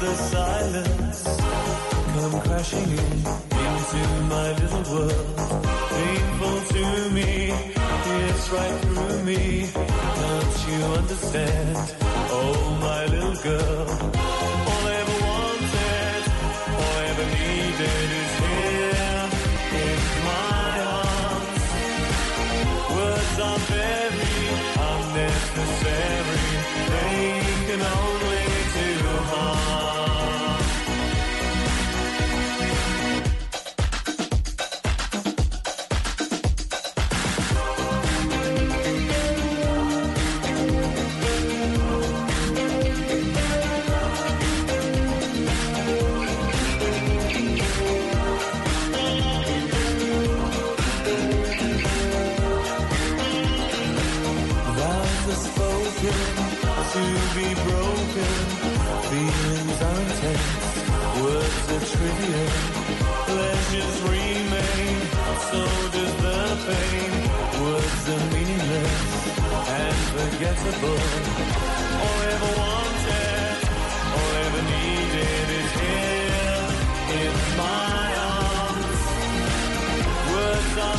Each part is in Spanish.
the silence come crashing in into my little world. Painful to me, it's right through me. Don't you understand? Oh, my little girl. All I ever wanted, all I ever needed is here in my arms. Words are very unnecessary. They can only be broken. Feelings are intense, words are trivial. Pleasures remain, so does the pain. Words are meaningless and forgettable. All ever wanted, all ever needed is here in my arms. Words are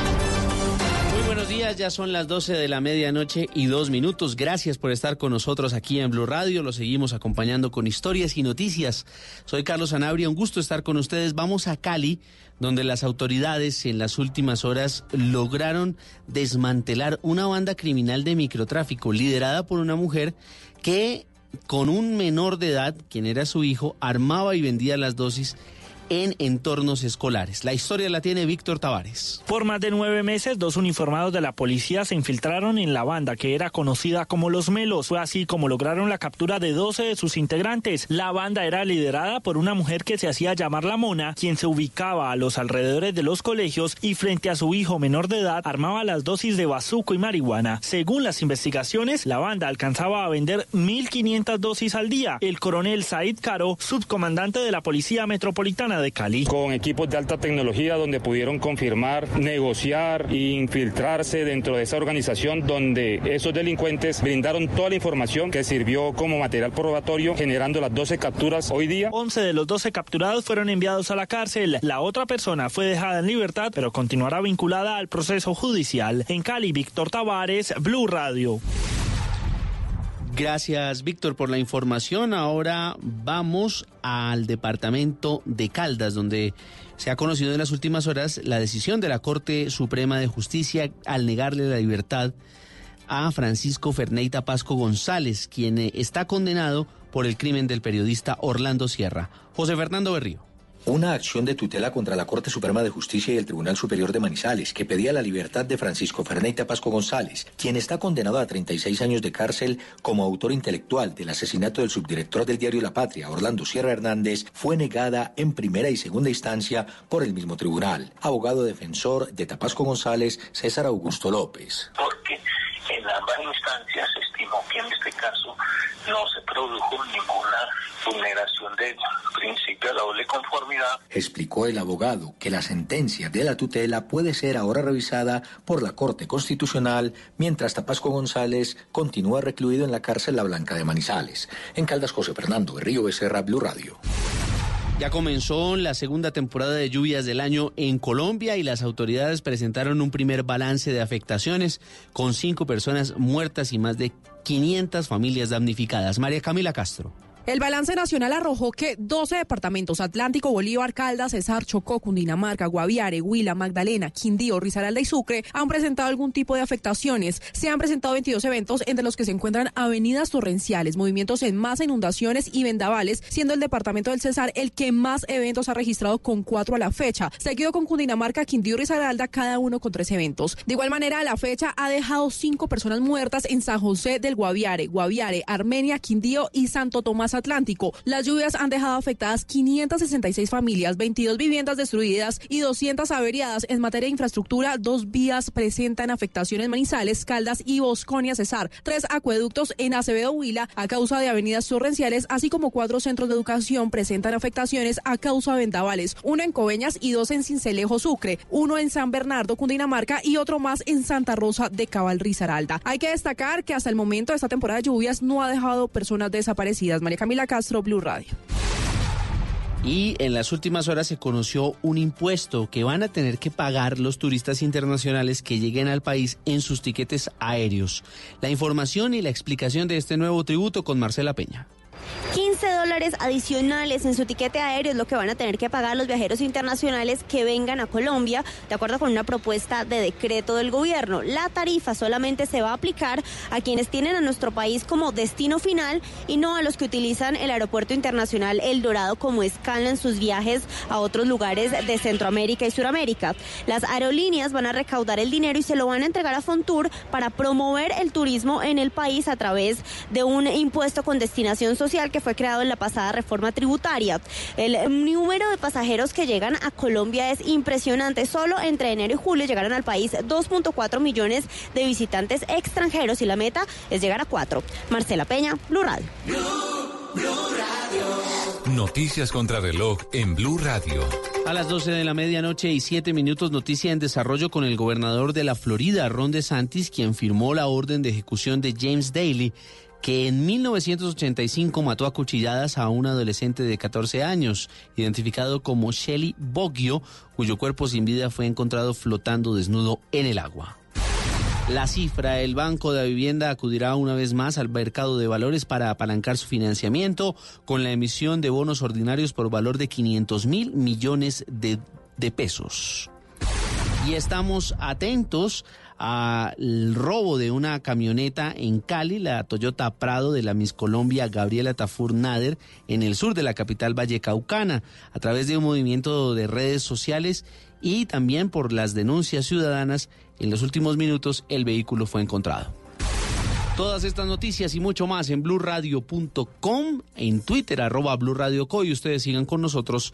Buenos días, ya son las 12 de la medianoche y dos minutos. Gracias por estar con nosotros aquí en Blue Radio. Lo seguimos acompañando con historias y noticias. Soy Carlos Anabria, un gusto estar con ustedes. Vamos a Cali, donde las autoridades en las últimas horas lograron desmantelar una banda criminal de microtráfico liderada por una mujer que con un menor de edad, quien era su hijo, armaba y vendía las dosis en entornos escolares. La historia la tiene Víctor Tavares. Por más de nueve meses, dos uniformados de la policía se infiltraron en la banda que era conocida como Los Melos. Fue así como lograron la captura de 12 de sus integrantes. La banda era liderada por una mujer que se hacía llamar La Mona, quien se ubicaba a los alrededores de los colegios y frente a su hijo menor de edad armaba las dosis de bazuco y marihuana. Según las investigaciones, la banda alcanzaba a vender 1.500 dosis al día. El coronel Said Caro, subcomandante de la Policía Metropolitana de Cali. Con equipos de alta tecnología donde pudieron confirmar, negociar e infiltrarse dentro de esa organización donde esos delincuentes brindaron toda la información que sirvió como material probatorio generando las 12 capturas hoy día. 11 de los 12 capturados fueron enviados a la cárcel. La otra persona fue dejada en libertad, pero continuará vinculada al proceso judicial. En Cali, Víctor Tavares, Blue Radio. Gracias, Víctor, por la información. Ahora vamos al departamento de Caldas, donde se ha conocido en las últimas horas la decisión de la Corte Suprema de Justicia al negarle la libertad a Francisco Ferneita Pasco González, quien eh, está condenado por el crimen del periodista Orlando Sierra. José Fernando Berrío. Una acción de tutela contra la Corte Suprema de Justicia y el Tribunal Superior de Manizales, que pedía la libertad de Francisco Ferneita Pasco González, quien está condenado a 36 años de cárcel como autor intelectual del asesinato del subdirector del diario La Patria, Orlando Sierra Hernández, fue negada en primera y segunda instancia por el mismo tribunal. Abogado defensor de Tapasco González, César Augusto López. porque en ambas instancias se estimó que en este caso no se produjo ninguna vulneración del principio de la doble conformidad. Explicó el abogado que la sentencia de la tutela puede ser ahora revisada por la Corte Constitucional mientras Tapasco González continúa recluido en la cárcel La Blanca de Manizales. En Caldas, José Fernando Berrío Becerra, Blue Radio. Ya comenzó la segunda temporada de lluvias del año en Colombia y las autoridades presentaron un primer balance de afectaciones con cinco personas muertas y más de 500 familias damnificadas. María Camila Castro. El balance nacional arrojó que 12 departamentos, Atlántico, Bolívar, Caldas, Cesar, Chocó, Cundinamarca, Guaviare, Huila, Magdalena, Quindío, Risaralda y Sucre, han presentado algún tipo de afectaciones. Se han presentado 22 eventos entre los que se encuentran avenidas torrenciales, movimientos en masa, inundaciones y vendavales, siendo el departamento del Cesar el que más eventos ha registrado con cuatro a la fecha, seguido con Cundinamarca, Quindío y Risaralda, cada uno con tres eventos. De igual manera, a la fecha ha dejado cinco personas muertas en San José del Guaviare, Guaviare, Armenia, Quindío y Santo Tomás Atlántico. Las lluvias han dejado afectadas 566 familias, 22 viviendas destruidas y 200 averiadas. En materia de infraestructura, dos vías presentan afectaciones Manizales, Caldas y Bosconia Cesar. Tres acueductos en Acevedo Huila a causa de avenidas torrenciales, así como cuatro centros de educación presentan afectaciones a causa de vendavales. Uno en Coveñas y dos en Cincelejo Sucre, uno en San Bernardo, Cundinamarca y otro más en Santa Rosa de Cabal Risaralda. Hay que destacar que hasta el momento esta temporada de lluvias no ha dejado personas desaparecidas. Camila Castro, Blue Radio. Y en las últimas horas se conoció un impuesto que van a tener que pagar los turistas internacionales que lleguen al país en sus tiquetes aéreos. La información y la explicación de este nuevo tributo con Marcela Peña. 15 dólares adicionales en su tiquete aéreo es lo que van a tener que pagar los viajeros internacionales que vengan a Colombia, de acuerdo con una propuesta de decreto del gobierno. La tarifa solamente se va a aplicar a quienes tienen a nuestro país como destino final y no a los que utilizan el aeropuerto internacional El Dorado como escala en sus viajes a otros lugares de Centroamérica y Suramérica. Las aerolíneas van a recaudar el dinero y se lo van a entregar a Fontour para promover el turismo en el país a través de un impuesto con destinación social que fue creado en la pasada reforma tributaria. El número de pasajeros que llegan a Colombia es impresionante. Solo entre enero y julio llegaron al país 2.4 millones de visitantes extranjeros y la meta es llegar a 4. Marcela Peña, Blue Radio. Noticias contra reloj en Blue Radio. A las 12 de la medianoche y 7 minutos, noticia en desarrollo con el gobernador de la Florida, Ron DeSantis, quien firmó la orden de ejecución de James Daly que en 1985 mató a cuchilladas a un adolescente de 14 años, identificado como Shelly Boggio, cuyo cuerpo sin vida fue encontrado flotando desnudo en el agua. La cifra, el Banco de Vivienda acudirá una vez más al mercado de valores para apalancar su financiamiento con la emisión de bonos ordinarios por valor de 500 mil millones de, de pesos. Y estamos atentos al robo de una camioneta en Cali, la Toyota Prado de la Miss Colombia Gabriela Tafur Nader, en el sur de la capital vallecaucana, a través de un movimiento de redes sociales y también por las denuncias ciudadanas. En los últimos minutos el vehículo fue encontrado. Todas estas noticias y mucho más en blurradio.com, en Twitter, arroba blurradioco y ustedes sigan con nosotros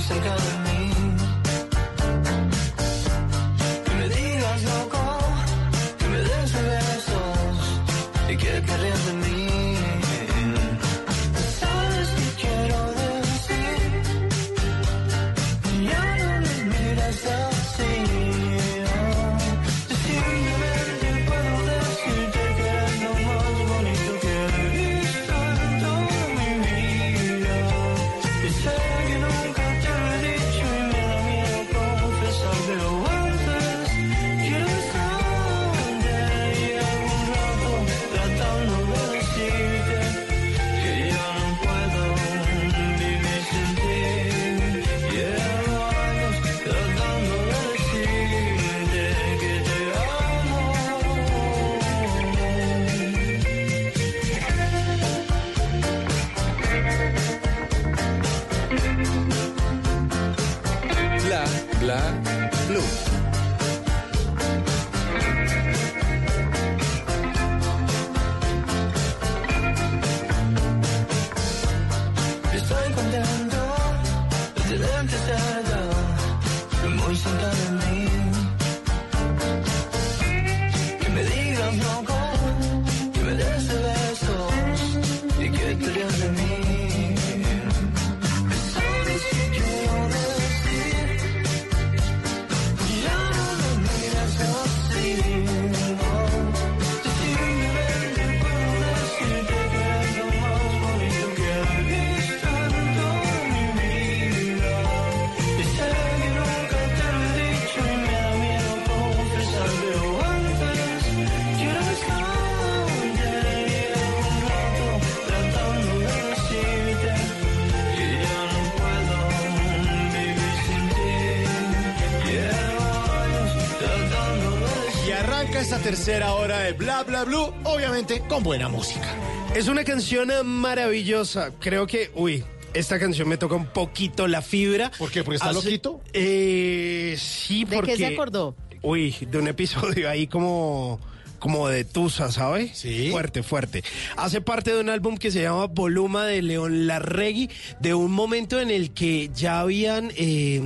just a. tercera hora de Bla Bla Blue, obviamente con buena música. Es una canción eh, maravillosa. Creo que, uy, esta canción me toca un poquito la fibra. ¿Por qué? ¿Porque está loquito? Eh, sí, ¿De porque... qué se acordó? Uy, de un episodio ahí como como de Tusa, ¿sabe? Sí. Fuerte, fuerte. Hace parte de un álbum que se llama Voluma de León Larregui, de un momento en el que ya habían, eh,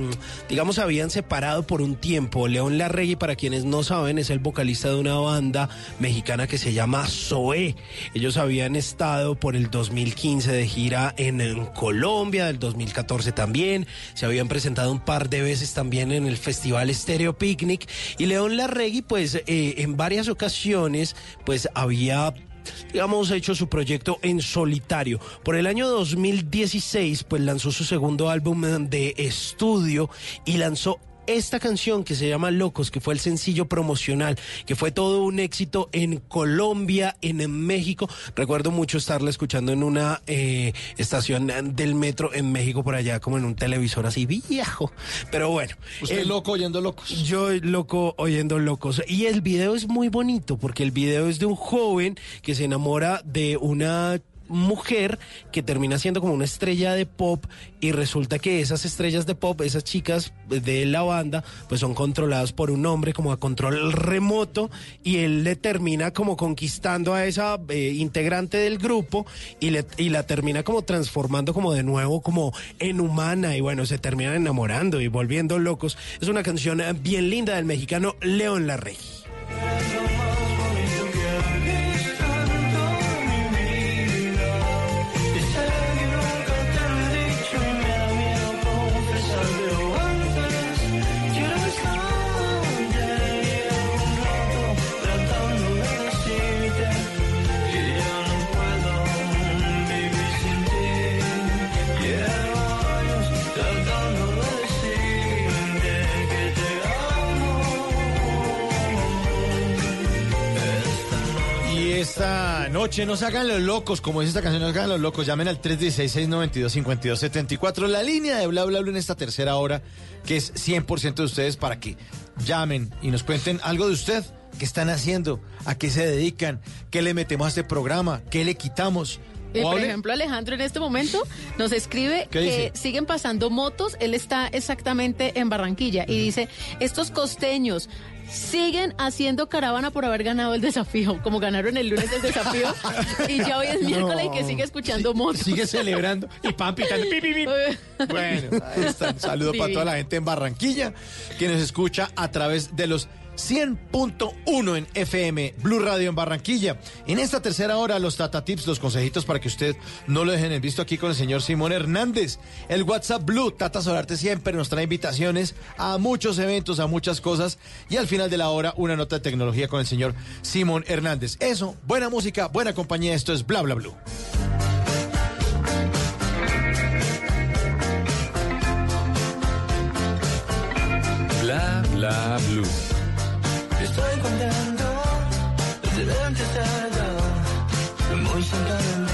digamos, habían separado por un tiempo. León Larregui, para quienes no saben, es el vocalista de una banda mexicana que se llama Zoé. Ellos habían estado por el 2015 de gira en, en Colombia, del 2014 también. Se habían presentado un par de veces también en el Festival Stereo Picnic. Y León Larregui, pues, eh, en varias ocasiones, pues, había digamos, hecho su proyecto en solitario. Por el año 2016, pues lanzó su segundo álbum de estudio y lanzó esta canción que se llama Locos, que fue el sencillo promocional, que fue todo un éxito en Colombia, en México. Recuerdo mucho estarla escuchando en una eh, estación del metro en México, por allá, como en un televisor así viejo. Pero bueno. Usted loco oyendo locos. yo loco oyendo locos. Y el video es muy bonito porque el video es de un joven que se enamora de una mujer que termina siendo como una estrella de pop y resulta que esas estrellas de pop, esas chicas de la banda, pues son controladas por un hombre como a control remoto y él le termina como conquistando a esa eh, integrante del grupo y, le, y la termina como transformando como de nuevo como en humana y bueno, se terminan enamorando y volviendo locos. Es una canción eh, bien linda del mexicano León Larregui. No se hagan los locos, como dice esta canción, no se hagan los locos. Llamen al 316-692-5274. La línea de Bla Bla Bla en esta tercera hora, que es 100% de ustedes, para que llamen y nos cuenten algo de usted. ¿Qué están haciendo? ¿A qué se dedican? ¿Qué le metemos a este programa? ¿Qué le quitamos? Eh, por ejemplo, Alejandro en este momento nos escribe ¿Qué que dice? siguen pasando motos. Él está exactamente en Barranquilla y dice, estos costeños siguen haciendo caravana por haber ganado el desafío, como ganaron el lunes el desafío y ya hoy es miércoles y que sigue escuchando motos. Sigue celebrando y pan pitando. pi, pi, pi. Bueno, ahí está. Un saludo para toda la gente en Barranquilla que nos escucha a través de los 100.1 en FM Blue Radio en Barranquilla. En esta tercera hora, los Tata Tips, los consejitos para que usted no lo dejen en visto aquí con el señor Simón Hernández. El WhatsApp Blue, Tata Solarte siempre nos trae invitaciones a muchos eventos, a muchas cosas. Y al final de la hora, una nota de tecnología con el señor Simón Hernández. Eso, buena música, buena compañía. Esto es Bla Bla Blue. Bla Bla Blue. De tenerte cerca, muy cerca de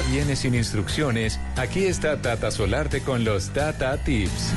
viene sin instrucciones, aquí está Tata Solarte con los Tata Tips.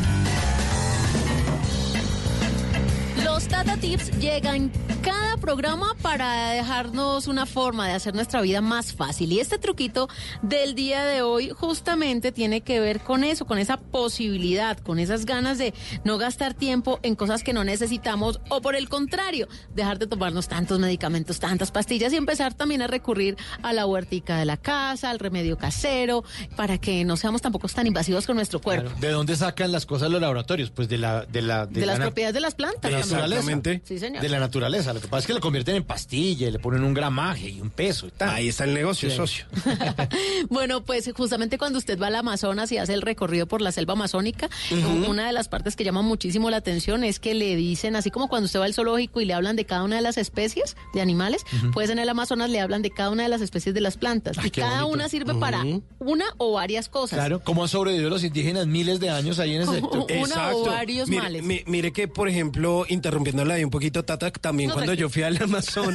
Los Tata Tips llegan cada programa para dejarnos una forma de hacer nuestra vida más fácil. Y este truquito del día de hoy justamente tiene que ver con eso, con esa posibilidad, con esas ganas de no gastar tiempo en cosas que no necesitamos o por el contrario, dejar de tomarnos tantos medicamentos, tantas pastillas y empezar también a recurrir a la huertica de la casa, al remedio casero, para que no seamos tampoco tan invasivos con nuestro cuerpo. ¿De dónde sacan las cosas los laboratorios? Pues de la... De, la, De, las la- propiedades de las plantas. de la naturaleza. Sí, señor. De la naturaleza. Lo que pasa es que le convierten en pastilla y le ponen un gramaje y un peso y tal. Ahí está el negocio, Sí. socio. Bueno, pues justamente cuando usted va al Amazonas y hace el recorrido por la selva amazónica, una de las partes que llama muchísimo la atención es que le dicen, así como cuando usted va al zoológico y le hablan de cada una de las especies de animales, pues en el Amazonas le hablan de cada una de las especies de las plantas. y qué cada bonito. una sirve para una o varias cosas. Claro, ¿cómo han sobrevivido los indígenas miles de años ahí en ese sector? Una o varios mire, males. mi- mire que, por ejemplo, interrumpiéndola ahí un poquito, Tata, también No, cuando tranquilo. yo fui al Amazonas,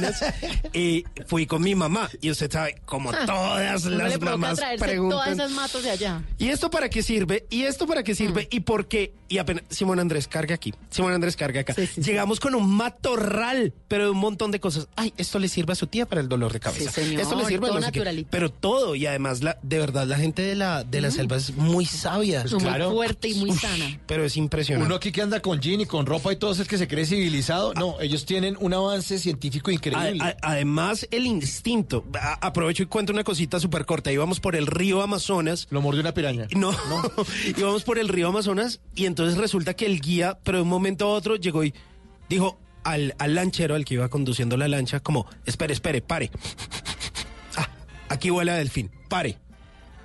eh, fui con mi mamá. Y usted sabe, como Ah, todas las mamás preguntan. todas esas matos de allá. ¿Y esto para qué sirve? ¿Y esto para qué Mm. sirve? ¿Y por qué? Y apenas, Simón Andrés, carga aquí. Simón Andrés, carga acá. Llegamos con un matorral, pero de un montón de cosas. Ay, esto le sirve a su tía para el dolor de cabeza. Sí, señor, esto le sirve a todo no sé qué. naturalito. Pero todo, y además, la, de verdad, la gente de la, de la selva es muy sabia. Muy fuerte y muy sana. Pero es impresionante. Uno aquí que anda con jean y con ropa y todo eso es que se cree civilizado. No, ellos tienen un avance científico increíble. A- a- además, el instinto. A- aprovecho y cuento una cosita súper corta. Íbamos por el río Amazonas. Lo mordió una piraña. No, íbamos por el río Amazonas y entonces resulta que el guía, pero de un momento a otro, llegó y dijo al, al lanchero, al que iba conduciendo la lancha, como, espere, espere, pare. Ah, aquí vuela delfín, pare.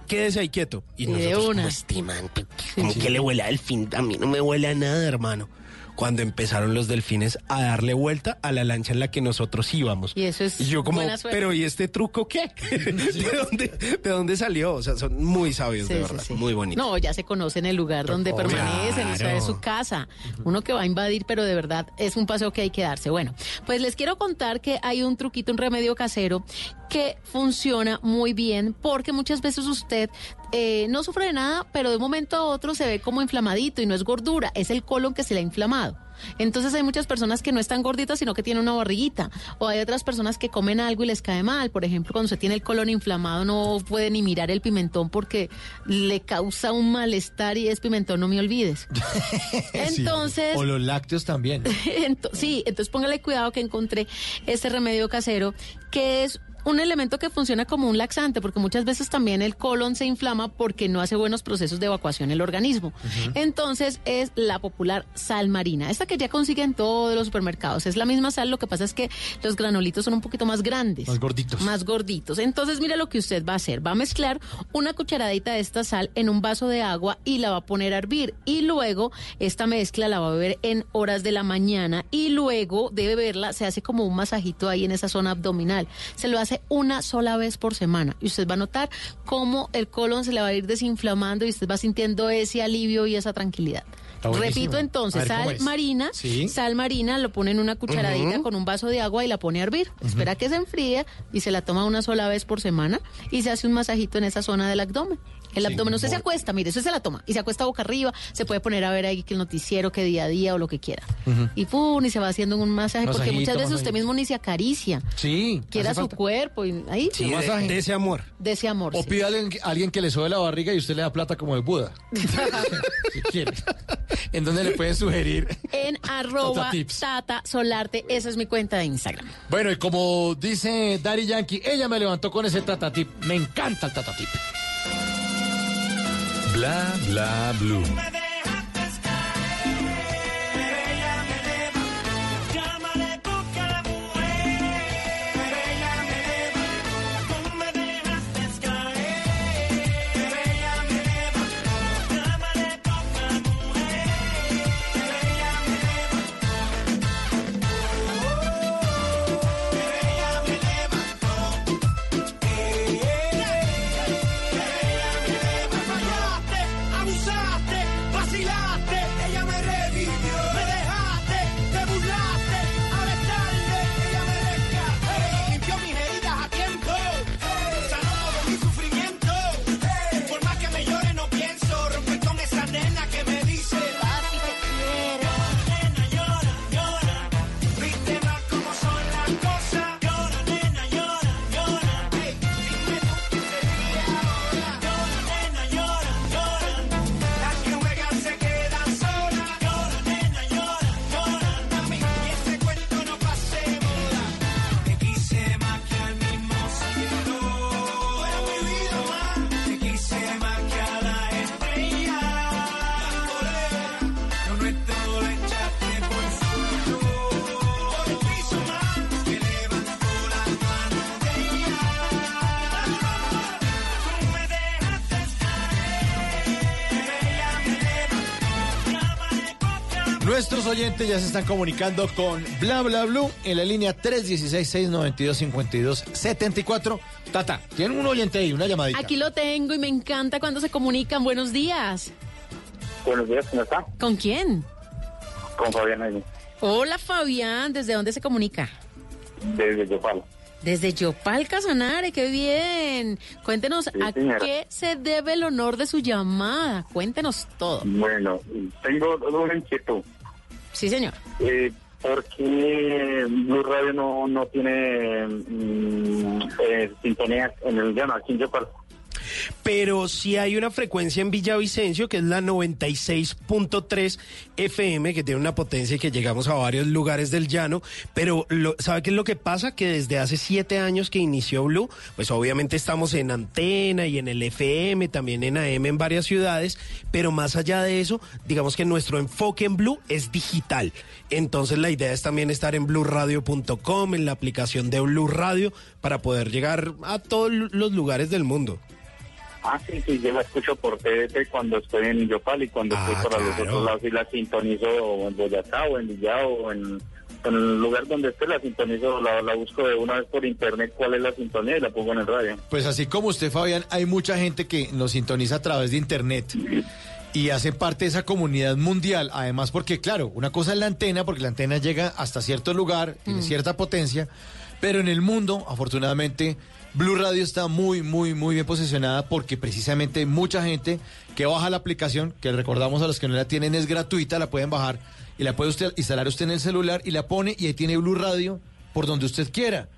Quédese ahí quieto. Y nosotros, una. como este man, como que le huele a delfín, a mí no me huele a nada, hermano. Cuando empezaron los delfines a darle vuelta a la lancha en la que nosotros íbamos. Y eso es Y yo como, buena pero ¿y este truco qué? ¿De, dónde, ¿De dónde salió? O sea, son muy sabios, Sí, de verdad. sí. Muy bonitos. No, ya se conocen el lugar donde Oh, permanecen, o sea, claro. es su casa. Uno que va a invadir, pero de verdad es un paseo que hay que darse. Bueno, pues les quiero contar que hay un truquito, un remedio casero que funciona muy bien porque muchas veces usted eh, no sufre de nada, pero de un momento a otro se ve como inflamadito y no es gordura, es el colon que se le ha inflamado. Entonces hay muchas personas que no están gorditas, sino que tienen una barriguita. O hay otras personas que comen algo y les cae mal. Por ejemplo, cuando se tiene el colon inflamado no puede ni mirar el pimentón porque le causa un malestar y es pimentón, no me olvides. Entonces... O los lácteos también. Ento- sí, entonces póngale cuidado que encontré este remedio casero que es un elemento que funciona como un laxante, porque muchas veces también el colon se inflama porque no hace buenos procesos de evacuación el organismo. Entonces es la popular sal marina, esta que ya consigue en todos los supermercados. Es la misma sal, lo que pasa es que los granulitos son un poquito más grandes. Más gorditos. Más gorditos. Entonces, mira lo que usted va a hacer. Va a mezclar una cucharadita de esta sal en un vaso de agua y la va a poner a hervir. Y luego, esta mezcla la va a beber en horas de la mañana. Y luego de beberla, se hace como un masajito ahí en esa zona abdominal. Se lo hace una sola vez por semana. Y usted va a notar cómo el colon se le va a ir desinflamando y usted va sintiendo ese alivio y esa tranquilidad. Repito entonces, A ver, ¿cómo sal marina, Sí. sal marina, lo pone en una cucharadita con un vaso de agua y la pone a hervir. Espera que se enfríe y se la toma una sola vez por semana y se hace un masajito en esa zona del abdomen. El Sí, abdomen, usted se acuesta, mire, eso se la toma y se acuesta boca arriba, se puede poner a ver ahí que el noticiero, que día a día o lo que quiera. Y pum, y se va haciendo un masaje porque muchas veces usted mismo ni se acaricia. Sí. Quiera su falta. cuerpo y ahí Sí, de, masaje. de ese amor. de ese amor. O sí. pide a alguien, a alguien que le sobe la barriga y usted le da plata como de Buda. si quiere. ¿En dónde le pueden sugerir? En arroba Tata. Tata Solarte, esa es mi cuenta de Instagram. Bueno, y como dice Dari Yankee, ella me levantó con ese tatatip. Me encanta el tatatip. Bla bla blue. Oyentes ya se están comunicando con Bla Bla Blue en la línea 316-692-5274. Tata, tiene un oyente ahí, una llamadita. Aquí lo tengo y me encanta cuando se comunican. Buenos días. Buenos días, ¿cómo está? ¿Con quién? Con Fabián ahí, Hola Fabián, ¿desde dónde se comunica? desde Yopal. Desde Yopal Casanare, qué bien. Cuéntenos a qué se debe el honor de su llamada. Cuéntenos todo. Bueno, tengo una inquietud. Sí, señor. Eh, ¿Por qué Blue Radio no, no tiene mm, eh, sintonía en el llano aquí en Yopal? Pero sí hay una frecuencia en Villavicencio que es la 96.3 FM, que tiene una potencia y que llegamos a varios lugares del llano. Pero lo- ¿sabe qué es lo que pasa? Que desde hace siete años que inició Blue, pues obviamente estamos en antena y en el FM, también en AM en varias ciudades. Pero más allá de eso, digamos que nuestro enfoque en Blue es digital. Entonces la idea es también estar en blueradio.com, en la aplicación de Blue Radio, para poder llegar a todos los lugares del mundo. Ah, sí, sí, yo la escucho por TDT cuando estoy en Yopal y cuando Ah, estoy para los otros lados y la sintonizo en Boyacá o en Villao o en, en el lugar donde esté la sintonizo, la, la busco de una vez por internet cuál es la sintonía y la pongo en el radio. Pues así como usted, Fabián, hay mucha gente que nos sintoniza a través de internet y hace parte de esa comunidad mundial. Además, porque claro, una cosa es la antena, porque la antena llega hasta cierto lugar, tiene cierta potencia, pero en el mundo, afortunadamente, Blue Radio está muy, muy, muy bien posicionada porque precisamente mucha gente que baja la aplicación, que recordamos a los que no la tienen, es gratuita, la pueden bajar y la puede usted instalar usted en el celular y la pone y ahí tiene Blue Radio por donde usted quiera.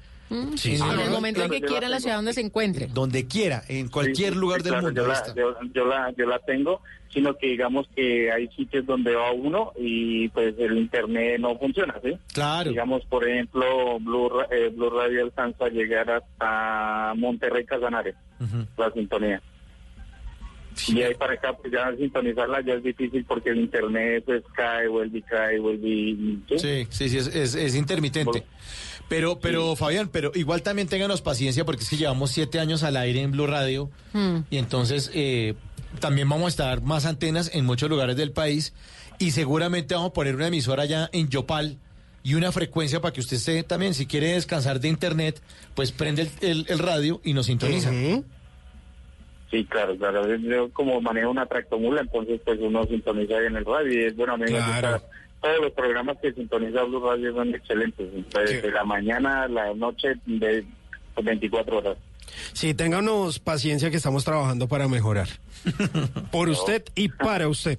Sí, sí. en el momento en que quiera en la ciudad donde se encuentre. Donde quiera, en cualquier Sí, lugar sí, del claro, mundo. Yo la, está. yo, yo la, yo la tengo, sino que digamos que hay sitios donde va uno y pues el internet no funciona, ¿sí? Claro. Digamos, por ejemplo, Blue, eh, Blue Radio alcanza a llegar hasta Monterrey Casanare, la sintonía. Y ahí para acá, pues ya sintonizarla ya es difícil porque el internet pues cae, vuelve y cae, vuelve y... Sí, sí, sí, es, es- es intermitente. Pero, pero Fabián, pero igual también ténganos paciencia porque es que llevamos siete años al aire en Blue Radio Mm. y entonces eh, también vamos a estar más antenas en muchos lugares del país y seguramente vamos a poner una emisora allá en Yopal y una frecuencia para que usted esté también, si quiere descansar de internet, pues prende el, el- el radio y nos sintoniza. Sí, claro, claro. Yo como manejo una tractomula, entonces pues uno sintoniza ahí en el radio y es bueno, a mí gusta- Todos los programas que sintoniza Blue Radio son excelentes. Desde la mañana a la noche de 24 horas. Sí, ténganos paciencia que estamos trabajando para mejorar. Por usted y para usted.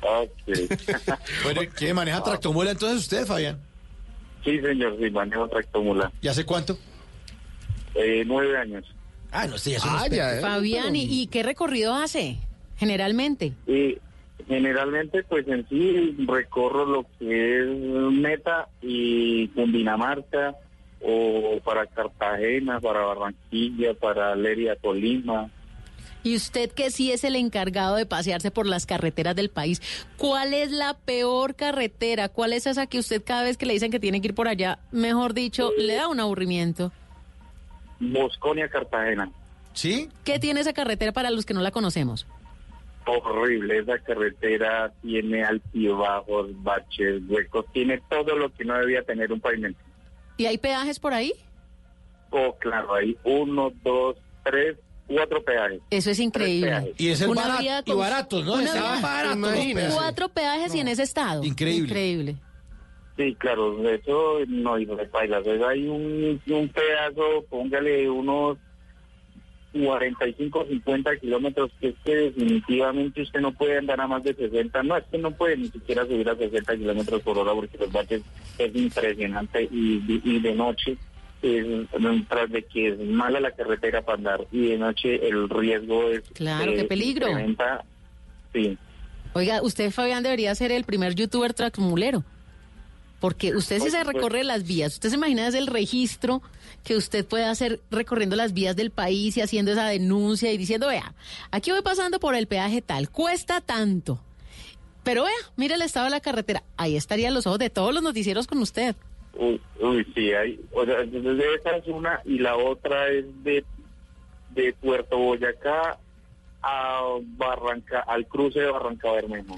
bueno, ¿quién maneja tractomula entonces usted, Fabián? Sí, señor, sí, manejo tractomula. ¿Y hace cuánto? Eh, nueve años. Ah, no sé, ya Ah, ya, ¿eh? Fabián, ¿y, y qué recorrido hace generalmente? Y generalmente, pues en sí recorro lo que es Meta y Cundinamarca, o para Cartagena, para Barranquilla, para Leria, Tolima. Y usted que sí es el encargado de pasearse por las carreteras del país, ¿cuál es la peor carretera? ¿Cuál es esa que usted cada vez que le dicen que tiene que ir por allá, mejor dicho, le da un aburrimiento? Bosconia, Cartagena. ¿Sí? ¿Qué tiene esa carretera para los que no la conocemos? Horrible, esa carretera tiene altibajos, baches, huecos, tiene todo lo que no debía tener un pavimento. ¿Y hay peajes por ahí? Oh, claro, hay uno, dos, tres, cuatro peajes. Eso es increíble. Y es el barato, y baratos, ¿no? peajes. Cuatro peajes y en ese estado. Increíble. Increíble. Sí, claro, eso no hizo de pailas. Hay un, un pedazo, póngale unos 45, 50 kilómetros, que es que definitivamente usted no puede andar a más de 60. No, es que no puede ni siquiera subir a 60 kilómetros por hora porque los baches es impresionante y, y- y de noche, es, tras de que es mala la carretera para andar y de noche el riesgo es... Claro, qué eh, peligro. incrementa. Sí. Oiga, usted, Fabián, debería ser el primer youtuber tracmulero. Porque usted sí se recorre las vías. Usted se imagina es el registro que usted puede hacer recorriendo las vías del país y haciendo esa denuncia y diciendo, vea, aquí voy pasando por el peaje tal, cuesta tanto. Pero vea, mire el estado de la carretera. Ahí estarían los ojos de todos los noticieros con usted. Uy, uy, sí, hay, o sea, entonces esa es una y la otra es de, de Puerto Boyacá a Barranca, al cruce de Barranca Bermejo.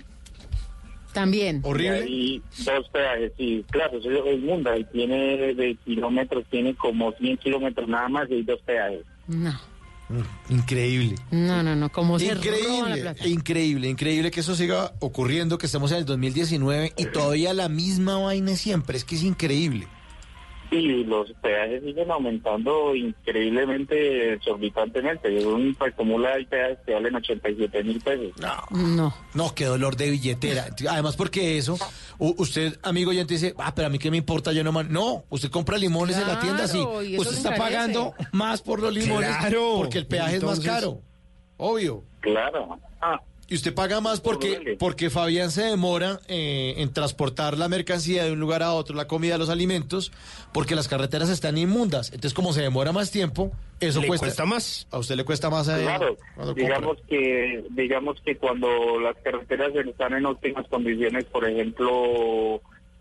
También. Horrible. Y dos peajes, sí, claro, eso es mundo, y tiene de kilómetros, tiene como 100 kilómetros nada más y hay dos peajes. No. Mm, Increíble. No, no, no, como se roban la Increíble, plata. increíble, increíble que eso siga ocurriendo, que estamos en el 2019 y todavía la misma vaina siempre, es que es increíble. Y los peajes siguen aumentando increíblemente, exorbitantemente. Un acumula hay peajes que valen 87 mil pesos. No. No, qué dolor de billetera. Además, porque eso, usted, amigo oyente, dice, ah, pero a mí qué me importa, yo no man-". No, usted compra limones en la tienda, sí. Usted está encarece. pagando más por los limones Claro. porque el peaje es más caro. Obvio. Claro. Ah, Y usted paga más porque, porque Fabián se demora eh, en transportar la mercancía de un lugar a otro, la comida, los alimentos, porque las carreteras están inmundas. Entonces, como se demora más tiempo, eso Le cuesta, cuesta más. A usted le cuesta más a Claro, compra. digamos que digamos que cuando las carreteras están en óptimas condiciones, por ejemplo,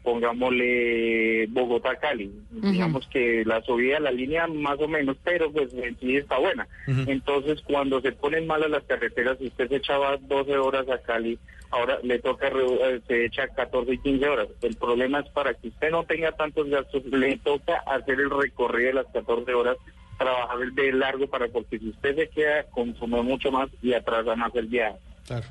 pongámosle Bogotá-Cali, digamos que la subida de la línea más o menos, pero pues en sí está buena. Entonces, cuando se ponen malas las carreteras, si usted se echaba 12 horas a Cali, ahora le toca, eh, se echa 14 y 15 horas. El problema es para que usted no tenga tantos gastos, le toca hacer el recorrido de las 14 horas trabajar de largo para porque si usted se queda consume mucho más y atrasa más el viaje. Claro.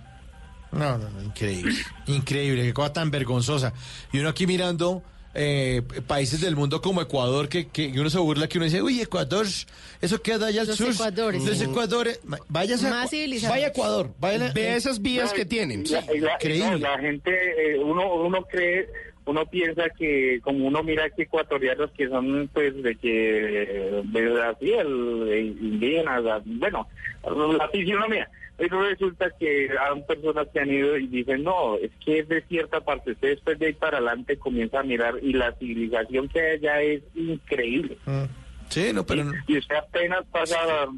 No, no, no, increíble. Increíble, qué cosa tan vergonzosa. Y uno aquí mirando eh, países del mundo como Ecuador, que, que uno se burla, que uno dice, uy, Ecuador, eso queda allá al Los sur. Ecuadores, Los sí. Ecuadores. Váyase a. Vaya a Ecuador. Vaya, Ve eh, esas vías No, que tienen. la- Increíble. no, la gente, eh, uno, uno cree, uno piensa que como uno mira que ecuatorianos que son pues de que de el indígenas, la- bueno, la fisionomía. Pero resulta que hay personas que han ido y dicen, no, es que es de cierta parte, usted después de ahí para adelante comienza a mirar y la civilización que hay allá es increíble. mm, Sí, no, pero. Y usted apenas pasa la,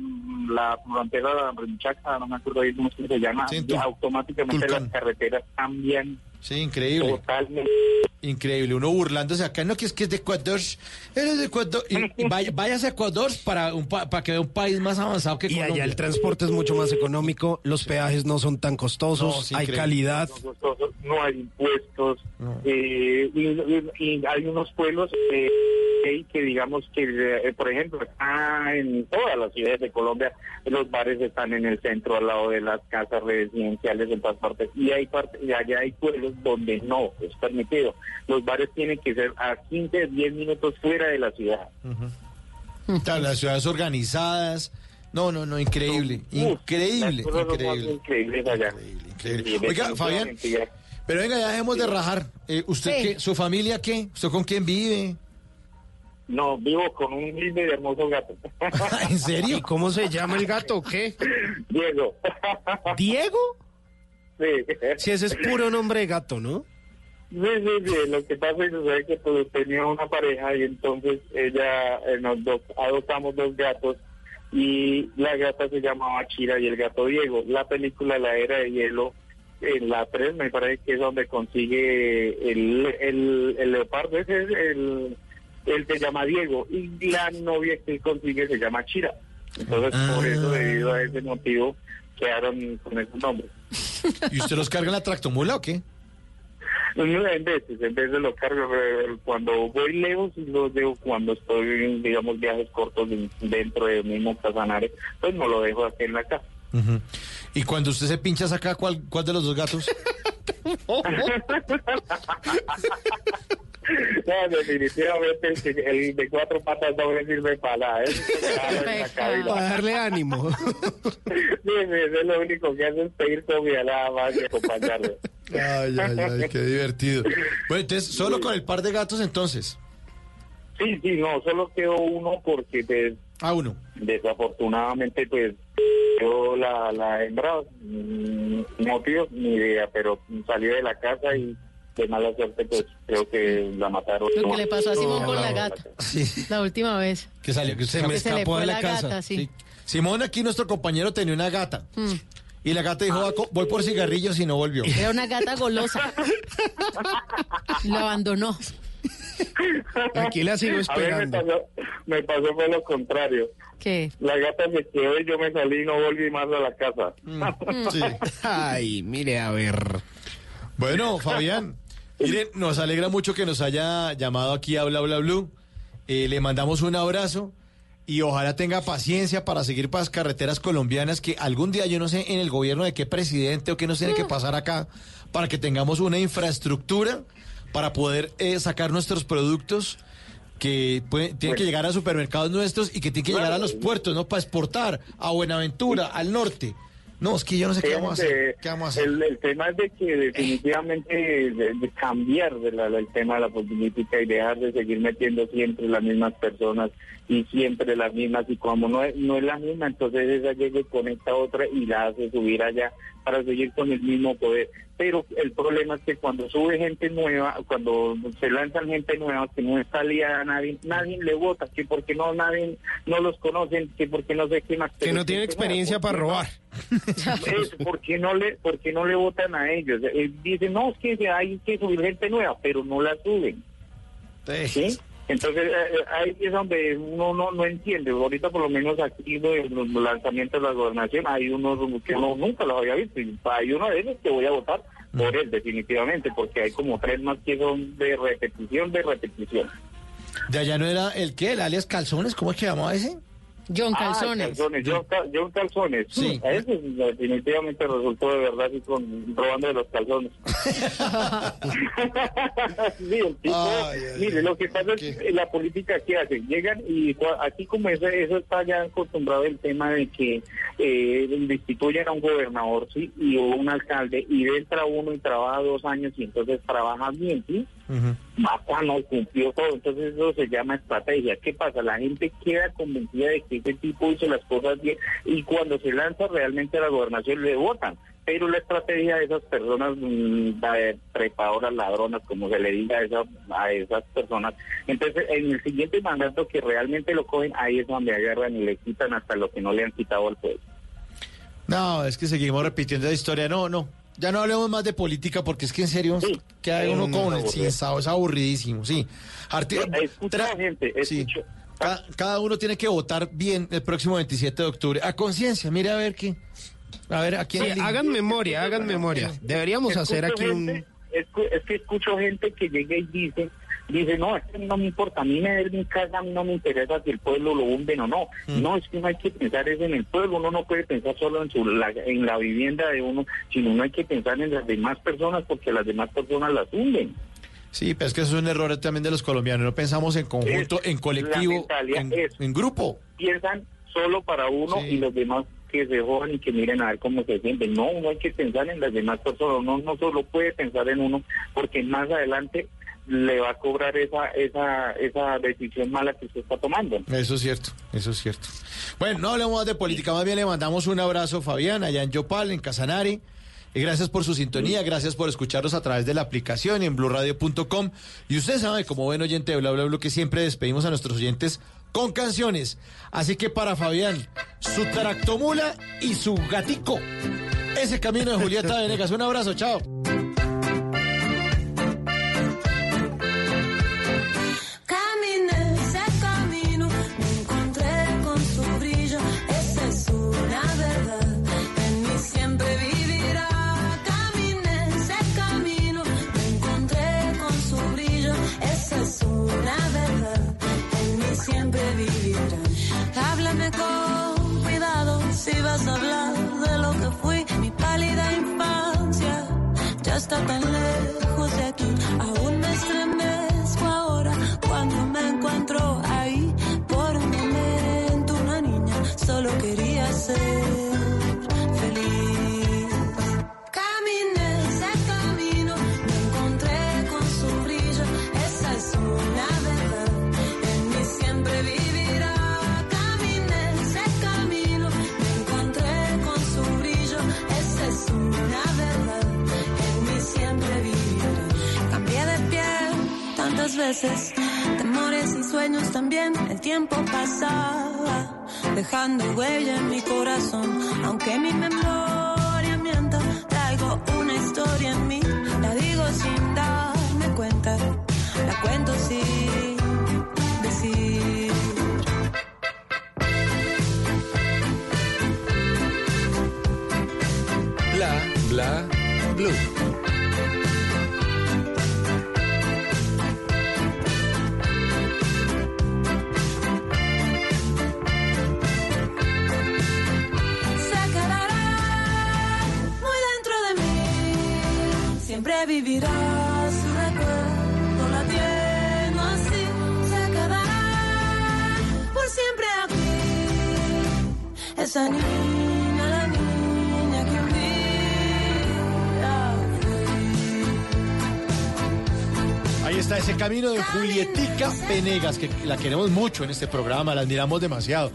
la frontera de Chaca, no me acuerdo bien cómo se llama, Sí, automáticamente las carreteras cambian Sí, increíble. totalmente. Increíble, uno burlándose acá, no, que es que es de Ecuador, eres de Ecuador, y, y vaya, váyase a Ecuador para, un pa- para que vea un país más avanzado que Y allá Colombia. el transporte es mucho más económico, los peajes no son tan No, costosos, sí, hay increíble. calidad. costosos, no hay impuestos, No. eh, y, y- y hay unos pueblos eh, que- que digamos que, eh, por ejemplo, acá en todas las ciudades de Colombia, los bares están en el centro, al lado de las casas residenciales en todas partes, y hay parte, y allá hay pueblos donde no es permitido. Los bares tienen que ser a 15, 10 minutos fuera de la ciudad. Claro, las ciudades organizadas. No, no, no, increíble, increíble, increíble. increíbles allá. increíble. Y Oiga, Fabián, pero venga, ya dejemos de rajar. Eh, ¿Usted Sí. qué? ¿Su familia qué? ¿Usted con quién vive? No, vivo con un lindo y hermoso gato. ¿En serio? ¿Y cómo se llama el gato o qué? Diego. ¿Diego? Sí. Si ese es puro nombre de gato, ¿no? Sí, sí, sí. Lo que pasa es que, que pues, tenía una pareja y entonces ella, eh, nos adoptamos dos gatos y la gata se llamaba Chira y el gato Diego. La película La Era de Hielo, en la 3 me parece que es donde consigue el, el, el leopardo, ese es el, el se llama Diego y la novia que consigue se llama Chira. Entonces por eso, debido a ese motivo, quedaron con ese nombre. ¿Y usted los carga en la tractomula o qué? En veces, en veces lo cargo cuando voy lejos y lo dejo cuando estoy digamos, viajes cortos de- dentro de mismo Casanare, pues no lo dejo aquí en la casa. Y cuando usted se pincha saca cuál, cuál de los dos gatos? No, definitivamente el, que- el de cuatro patas doble sirve para nada. ¿eh? Cabina. Para darle ánimo. Sí, sí, eso es lo único que hace es pedir comida nada más y acompañarlo. Ay, ay, ay, qué divertido. Bueno, entonces, solo con el par de gatos entonces. Sí, sí, no, solo quedó uno porque pues, Ah, uno. desafortunadamente pues yo la, la hembra, mm, motivo ni idea, pero salió de la casa y de mala suerte pues creo que la mataron. Lo que le pasó a Simón con la gata. Sí. La última vez. Que salió, que Se me Que se le escapó fue de la, la casa. gata, sí. Simón aquí, nuestro compañero, tenía una gata. Mm. Y la gata dijo, "Va co- voy por cigarrillos y no volvió. Era una gata golosa. Lo abandonó. Aquí la sigo A mí me esperando. pasó, me pasó fue lo contrario. ¿Qué? La gata se quedó y yo me salí y no volví más a la casa. Sí. Ay, mire, a ver. Bueno, Fabián, miren, nos alegra mucho que nos haya llamado aquí a Bla Bla Blue. Eh, le mandamos un abrazo y ojalá tenga paciencia para seguir para las carreteras colombianas que algún día yo no sé en el gobierno de qué presidente o qué nos tiene que pasar acá para que tengamos una infraestructura para poder eh, sacar nuestros productos que pueden- tienen que llegar a supermercados nuestros y que tienen que llegar a los puertos, ¿no? Para exportar a Buenaventura, al norte. No, es que yo no sé qué vamos a hacer. ¿Qué vamos a hacer? El, el tema es de que definitivamente de, de cambiar de la- el tema de la política y dejar de seguir metiendo siempre las mismas personas y siempre las mismas y como no es, no es la misma, entonces esa llega con esta otra y la hace subir allá para seguir con el mismo poder. Pero el problema es que cuando sube gente nueva, cuando se lanzan gente nueva que no está aliada a nadie, nadie le vota, que porque no nadie no los conocen, que porque no sé qué más. Que no tiene nueva, experiencia ¿por para robar. Es, ¿por, qué no le, ¿Por qué no le votan a ellos? Eh, dicen, no, es que hay que subir gente nueva, pero no la suben. ¿Sí? Entonces, eh, eh, ahí es donde uno no, no entiende. Ahorita, por lo menos aquí, en los lanzamientos de la gobernación, hay unos que uno nunca los había visto. Y hay uno de ellos que voy a votar por él, definitivamente, porque hay como tres más que son de repetición, de repetición. De allá no era el qué, el alias Calzones, ¿cómo es que llamaba ese? John Ah, Calzones. calzones, John, John Calzones. Sí. A ese definitivamente resultó de verdad así con robando de los calzones. sí, el tipo, Ay, ay, mire, lo que pasa es que la política que hacen, llegan y aquí como eso, eso está ya acostumbrado el tema de que eh, destituyen a un gobernador, sí, y o un alcalde, y entra uno y trabaja dos años y entonces trabaja bien, sí, Mata no cumplió todo, entonces eso se llama estrategia. ¿Qué pasa? La gente queda convencida de que ese tipo hizo las cosas bien y cuando se lanza realmente a la gobernación le votan. Pero la estrategia de esas personas, mm, de trepadoras, ladronas, como se le diga a, esas- a esas personas, entonces en el siguiente mandato que realmente lo cogen, ahí es donde agarran y le quitan hasta lo que no le han quitado al pueblo. No, es que seguimos repitiendo la historia. No, no. Ya no hablemos más de política porque es que en serio queda Sí, uno es con el sinsado, es aburridísimo, sí. Arti- Escucha gente, Sí. escucha. Cada, cada uno tiene que votar bien el próximo 27 de octubre. A conciencia, mire a ver qué. A ver, a quién. Sí, hagan memoria, hagan memoria. Deberíamos hacer aquí un... es que escucho gente que llega y dice, dice, no, es que a mí no me importa, a mí me den mi casa, a mí no me interesa si el pueblo lo hunden o no. Mm. No, es que no hay que pensar es en el pueblo, uno no puede pensar solo en, su, la, en la vivienda de uno, sino uno hay que pensar en las demás personas porque las demás personas las hunden. Sí, pero es que eso es un error también de los colombianos. No pensamos en conjunto, Es- en colectivo, en, grupo. Piensan solo para uno Sí. y los demás que se jodan y que miren a ver cómo se sienten. No, uno hay que pensar en las demás personas, uno no solo puede pensar en uno, porque más adelante le va a cobrar esa esa esa decisión mala que usted está tomando. Eso es cierto, eso es cierto. Bueno, no hablemos más de política, más bien le mandamos un abrazo, Fabián, allá en Yopal, en Casanare. Y gracias por su sintonía, gracias por escucharnos a través de la aplicación en blurradio.com. Y usted sabe, como buen oyente de Bla Bla Bla, que siempre despedimos a nuestros oyentes con canciones. Así que para Fabián, su tractomula y su gatico. Ese camino de Julieta Venegas. Un abrazo, chao. Dejando huella en mi corazón, aunque mi memoria Está ese camino de Julietica Venegas, que la queremos mucho en este programa, la admiramos demasiado.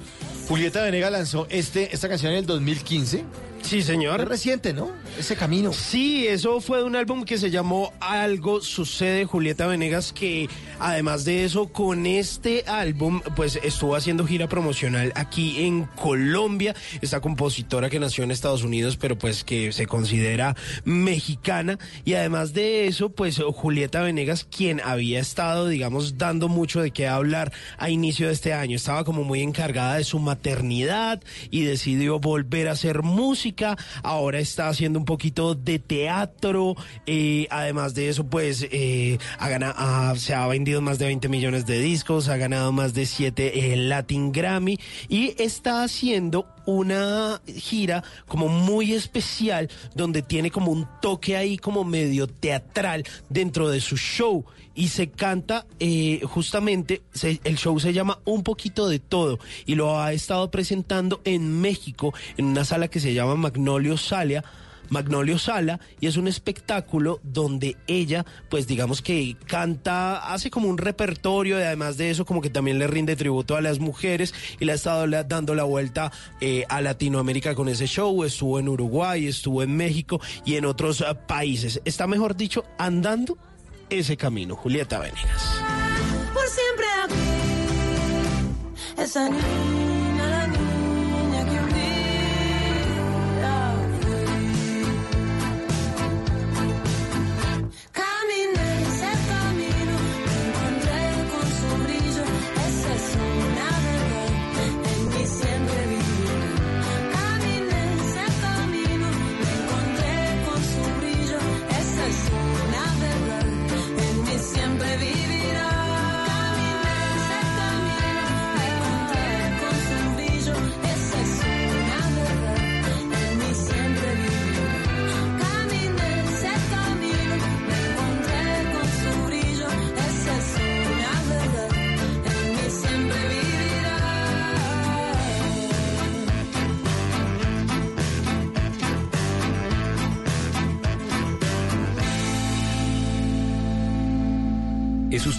Julieta Venegas lanzó este, esta canción en el 2015. Sí, señor. Es reciente, ¿no? Ese camino. Sí, eso fue de un álbum que se llamó Algo Sucede, Julieta Venegas, que además de eso, con este álbum, pues estuvo haciendo gira promocional aquí en Colombia. Esta compositora que nació en Estados Unidos, pero pues que se considera mexicana. Y además de eso, pues Julieta Venegas, quien había estado, digamos, dando mucho de qué hablar a inicio de este año, estaba como muy encargada de su maternidad y decidió volver a hacer música. Ahora está haciendo un poquito de teatro. eh, además de eso, pues eh, ha gana- ha- se ha vendido más de 20 millones de discos, ha ganado más de 7 eh, Latin Grammy y está haciendo una gira como muy especial donde tiene como un toque ahí como medio teatral dentro de su show y se canta eh, justamente, se- el show se llama Un poquito de todo y lo ha estado presentando en México en una sala que se llama Magnolio Salia. Magnolio Sala y es un espectáculo donde ella pues digamos que canta, hace como un repertorio y además de eso como que también le rinde tributo a las mujeres y le ha estado dando la vuelta eh, a Latinoamérica con ese show, estuvo en Uruguay, estuvo en México y en otros eh, países. Está mejor dicho andando ese camino, Julieta Venegas. por siempre.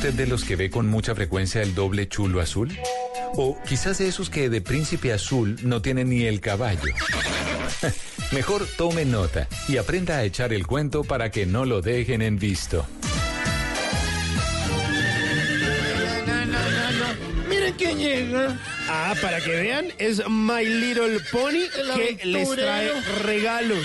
Usted de los que ve con mucha frecuencia el doble chulo azul? O quizás de esos que de príncipe azul no tienen ni el caballo. Mejor tome nota y aprenda a echar el cuento para que no lo dejen en visto. Miren quién llega. Ah, para que vean, es My Little Pony El que les trae aventurero.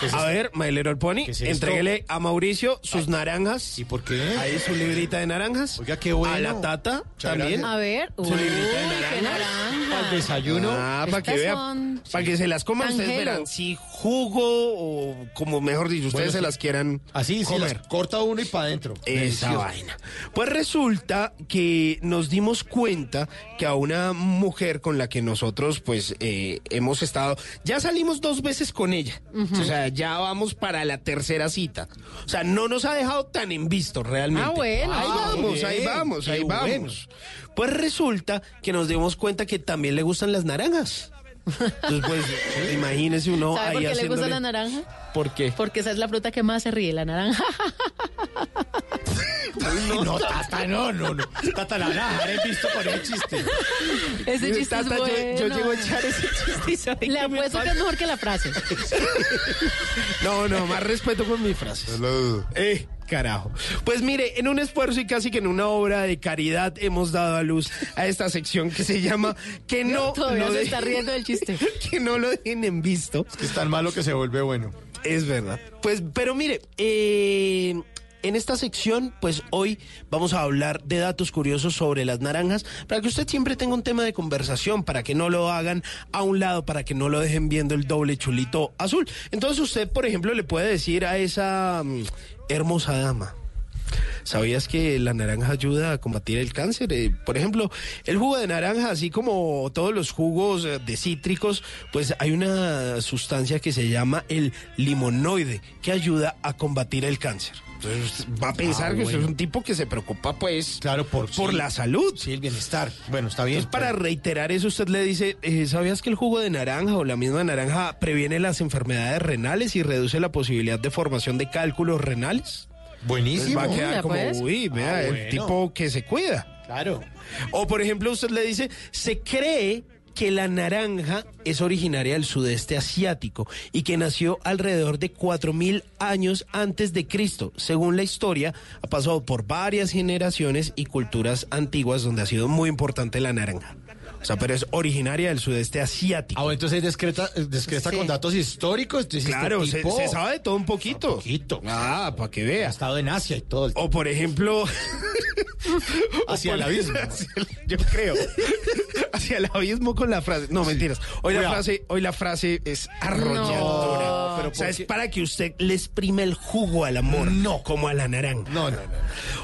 Regalos. A ver, My Little Pony, es entréguele a Mauricio sus naranjas. ¿Y por qué? Ahí su librita de naranjas. Oiga, qué bueno. A la tata Muchas también. gracias. A ver, uy, Su librita de qué naranjas. Naranja. Al desayuno. Ah, para que son- Para que se las coman, ustedes verán si jugo o como mejor dicho, ustedes Bueno, se sí. las quieran Así, sí, comer. las corta uno y para adentro. Esa Delicioso. vaina. Pues resulta que nos dimos cuenta que a una mujer con la que nosotros pues eh, hemos estado, ya salimos dos veces con ella, o sea, ya vamos para la tercera cita. O sea, no nos ha dejado tan en visto realmente. Ah, bueno. Ahí Ah, vamos, bien. ahí vamos, Qué ahí bueno. vamos. Pues resulta que nos dimos cuenta que también le gustan las naranjas. Entonces, pues, imagínese uno ¿Sabe ahí por qué le gusta haciéndole- la naranja? ¿Por qué? Porque esa es la fruta que más se ríe, la naranja. No, no, tata, no, no, no. Tata, la van a dejar en visto con el chiste. Ese chiste Tata, es yo- bueno. yo, llego a echar ese chiste y ¿sabe Le apuesto que es mejor que la frase. No, no, más respeto con mis frases. Eh, carajo. Pues mire, en un esfuerzo y casi que en una obra de caridad hemos dado a luz a esta sección que se llama Que no se de- está riendo del chiste. que no lo dejen en visto. Es tan malo que se vuelve bueno. Es verdad. Pues, pero mire, eh, en esta sección, pues hoy vamos a hablar de datos curiosos sobre las naranjas, para que usted siempre tenga un tema de conversación, para que no lo hagan a un lado, para que no lo dejen viendo el doble chulito azul. Entonces usted, por ejemplo, le puede decir a esa mm, hermosa dama, ¿Sabías que la naranja ayuda a combatir el cáncer? Eh, por ejemplo, el jugo de naranja, así como todos los jugos eh, de cítricos, pues hay una sustancia que se llama el limonoide, que ayuda a combatir el cáncer. Entonces usted va a pensar Ah, que usted es un tipo que se preocupa, pues, Claro, por, por sí. la salud. Sí, el bienestar. Bueno, está bien. Entonces, para reiterar eso, usted le dice, eh, ¿sabías que el jugo de naranja o la misma naranja previene las enfermedades renales y reduce la posibilidad de formación de cálculos renales? Buenísimo. Va a quedar como, pues. uy, vea, Ah, el bueno. tipo que se cuida. Claro. O por ejemplo, usted le dice, se cree que la naranja es originaria del sudeste asiático y que nació alrededor de 4.000 años antes de Cristo. Según la historia, ha pasado por varias generaciones y culturas antiguas donde ha sido muy importante la naranja. O sea, pero es originaria del sudeste asiático. Ah, bueno, entonces es discreta, es discreta Sí. con datos históricos. Este Claro, se, sabe de todo un poquito. poquito. Ah, para que Ha vea. estado en Asia y todo. el- O por ejemplo... o Hacia el abismo. hacia el- yo creo. hacia el abismo con la frase. No, mentiras. Hoy la frase, hoy la frase es arrolladora. No, pero o sea, ¿por es para que usted le exprime el jugo al amor. No. Como a la naranja. No, no, no.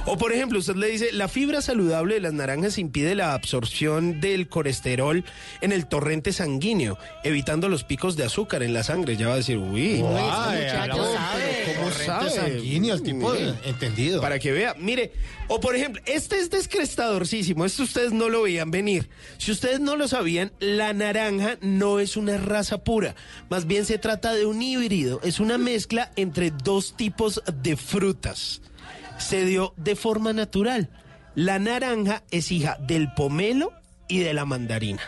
O por ejemplo, usted le dice, la fibra saludable de las naranjas impide la absorción del colesterol en el torrente sanguíneo, evitando los picos de azúcar en la sangre. Ya va a decir, uy, este muchacho sabe. Sanguíneo, el tipo Mire. entendido. Para que vea, mire, o por ejemplo, este es descrestadorcísimo, esto ustedes no lo veían venir. Si ustedes no lo sabían, la naranja no es una raza pura, más bien se trata de un híbrido, es una mezcla entre dos tipos de frutas. Se dio de forma natural. La naranja es hija del pomelo y de la mandarina.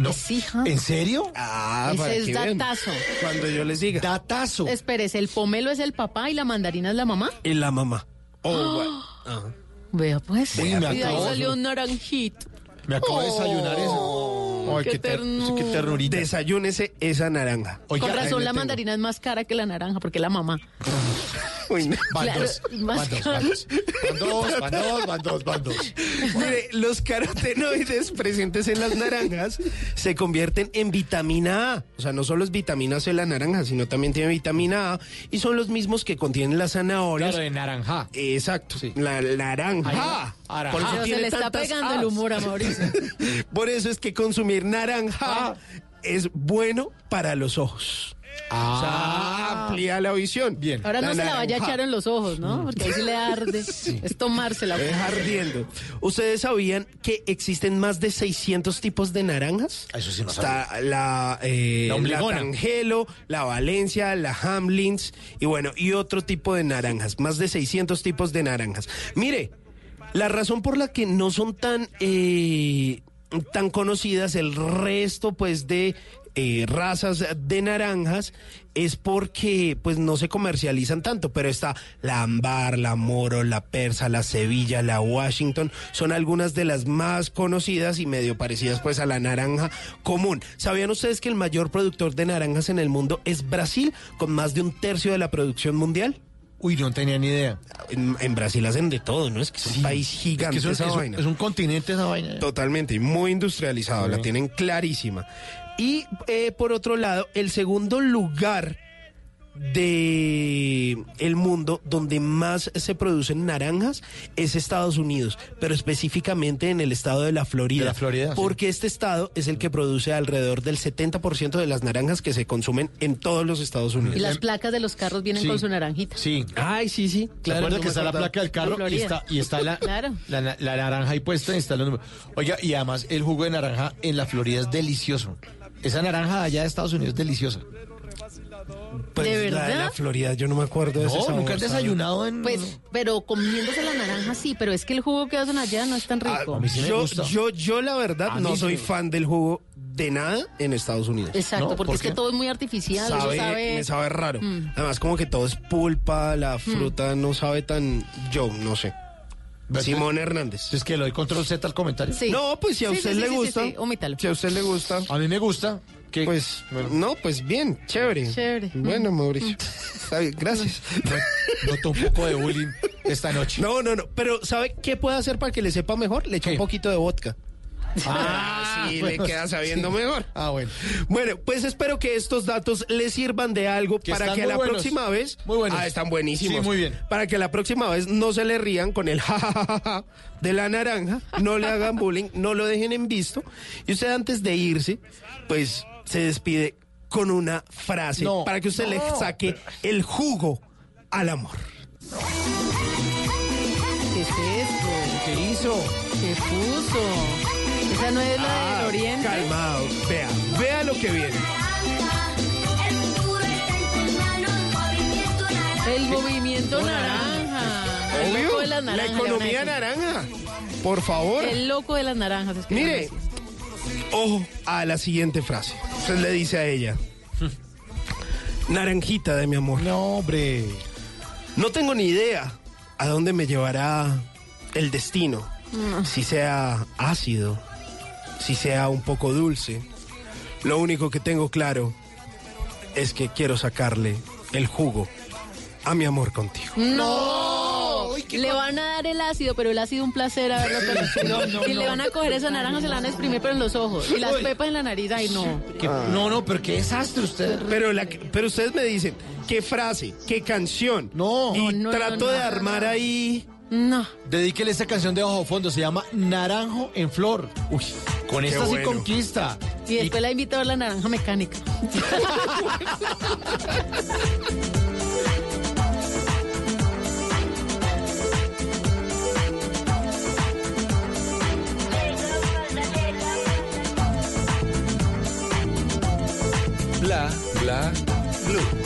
No. Es hija. ¿En serio? Ah, Ese para es que vean. datazo. Cuando yo les diga. Datazo. Espérese, ¿el pomelo es el papá y la mandarina es la mamá? Y la mamá. Oh, bueno. Ajá. Vea pues. Uy, me y de ahí acabo- salió un naranjito. Me acabo de desayunar eso. Ay, qué qué, ter- ternura. qué ternurita. Desayúnese esa naranja. Oiga, Con razón la tengo. mandarina es más cara que la naranja, porque es la mamá. Uy, no. Van Claro, dos, más van dos, caro. van dos. Van dos, van dos, van dos, van dos. Mire, los carotenoides presentes en las naranjas se convierten en vitamina A. O sea, no solo es vitamina C la naranja, sino también tiene vitamina A. Y son los mismos que contienen las zanahorias. Claro, de naranja. Exacto, la naranja. Por eso se le está pegando el humor a Mauricio. Por eso es que consumir naranja es bueno para los ojos. O sea, amplía la visión. Bien. Ahora no se la vaya a echar en los ojos, ¿no? Porque ahí sí le arde. Es tomársela. Es ardiendo. ¿Ustedes sabían que existen más de 600 tipos de naranjas? Eso sí no Está la, eh, La. Tangelo, la Valencia, la Hamlins y bueno, y otro tipo de naranjas. Más de 600 tipos de naranjas. Mire, la razón por la que no son tan, eh, tan conocidas el resto pues de eh, razas de naranjas es porque pues no se comercializan tanto, pero está la ámbar, la moro, la persa, la sevilla, la washington, son algunas de las más conocidas y medio parecidas pues a la naranja común. ¿Sabían ustedes que el mayor productor de naranjas en el mundo es Brasil, con más de un tercio de la producción mundial? Uy, no tenía ni idea. En, en Brasil hacen de todo, ¿no? Es que es un país gigante Es que es un, esa es un- vaina. es un continente esa vaina. Totalmente, y muy industrializado, Sí. la tienen clarísima. Y eh, por otro lado, el segundo lugar de el mundo donde más se producen naranjas es Estados Unidos, pero específicamente en el estado de la Florida. De la Florida, sí. Porque este estado es el que produce alrededor del 70% de las naranjas que se consumen en todos los Estados Unidos. Y las placas de los carros vienen Sí. con su naranjita. Sí. Ay, sí, sí, Claro, que está la placa del carro y está, y está la, Claro. la, na- la naranja ahí puesta y está el número. Oiga, y además el jugo de naranja en la Florida es delicioso. Esa naranja de allá de Estados Unidos es deliciosa. Pues ¿De la de verdad? la Florida, yo no me acuerdo de ese No, sabor, nunca has ¿sabe? desayunado en... Pues, pero comiéndose la naranja sí, pero es que el jugo que hacen allá no es tan rico. a mí sí me yo, gusta. yo, yo la verdad A no soy fan del jugo de nada en Estados Unidos. Exacto, ¿No? porque ¿Por es que todo es muy artificial. eso Sabe, sabe... me sabe raro. Mm. Además como que todo es pulpa, la fruta no sabe tan yo, no sé. Simón Hernández. Es que le doy control Z al comentario. Sí. No, pues si a Sí, usted sí, sí, le gusta, sí, sí, omítalo. si a usted le gusta, A mí me gusta. Que, pues bueno. no, pues bien, chévere. Chévere. Bueno, Mauricio. Está bien, gracias. Noto un poco de bullying esta noche. No, no, no, pero ¿sabe qué puede hacer para que le sepa mejor? Le echa un ¿Qué? poquito de vodka. Ah, sí, bueno, le queda sabiendo sí. mejor. Ah, bueno. Bueno, pues espero que estos datos les sirvan de algo Que para que la buenos. próxima vez. Muy buenos. Ah, están buenísimos. Sí, muy bien. Para que la próxima vez no se le rían con el jajajaja de la naranja, no le hagan bullying, no lo dejen en visto. Y usted antes de irse, pues se despide con una frase No, para que usted le saque el jugo al amor. ¿Qué es esto? ¿Qué hizo? ¿Qué puso? Esa no es la Ah, del oriente. calmado, vea, vea lo que viene. El movimiento naranja. El loco de las la naranjas. economía le van a decir. naranja. Por favor. El loco de las naranjas. es que Mire, ojo a la siguiente frase. Usted le dice a ella, naranjita de mi amor. No, hombre. No tengo ni idea a dónde me llevará el destino. Si sea ácido, si sea un poco dulce. Lo único que tengo claro es que quiero sacarle el jugo a mi amor contigo. No. le van a dar el ácido, pero el ácido un placer haberlo conocido. y le van a coger esa naranja, se la van a exprimir pero en los ojos. Y las pepas en la nariz, ay no. ¿Qué- No, no, pero qué desastre usted. Pero, la, pero ustedes me dicen, ¿qué frase? ¿Qué canción? No. Y no, no, trato no. de armar ahí... No. Dedíquele esta canción de bajo fondo, se llama Naranjo en Flor. Uy, con esta sí bueno. conquista. Y después la invito a ver la naranja mecánica. Bla, bla, blue.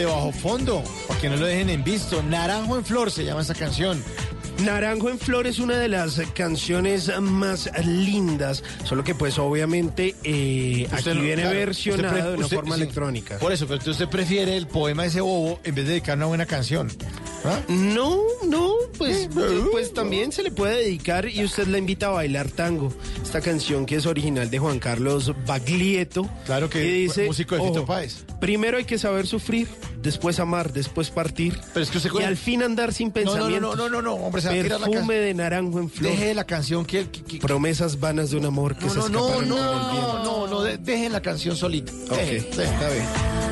De bajo fondo, para que no lo dejen en visto. Naranjo en Flor se llama esa canción. Naranjo en Flor es una de las canciones más lindas, solo que pues obviamente eh, Usted aquí no- viene claro, versionado usted de una usted- forma sí. electrónica. Por eso, pero usted prefiere el poema de ese bobo en vez de dedicar una buena canción. ¿Ah? No, no, pues, pues también se le puede dedicar y usted la invita a bailar tango. Esta canción que es original de Juan Carlos Baglietto. Claro que y dice, músico de Fito Páez. Primero hay que saber sufrir, después amar, después partir. Pero es que usted y con- al fin andar sin No, no, no, no, no, no, hombre, se va a tirar la Perfume de naranjo en flor. Deje la canción que... que- que- Promesas vanas de un amor que no, se no, no, escaparon no, no, no, no, de- deje la canción solita. Ok. deje, está bien.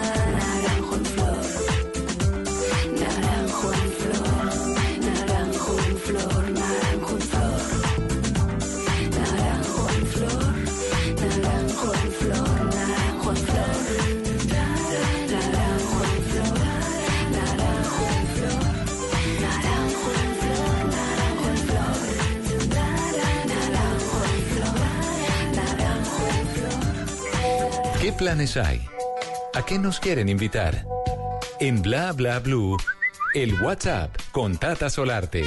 Planes hay? ¿A qué nos quieren invitar? En Bla Bla Blue, el WhatsApp con Tata Solarte.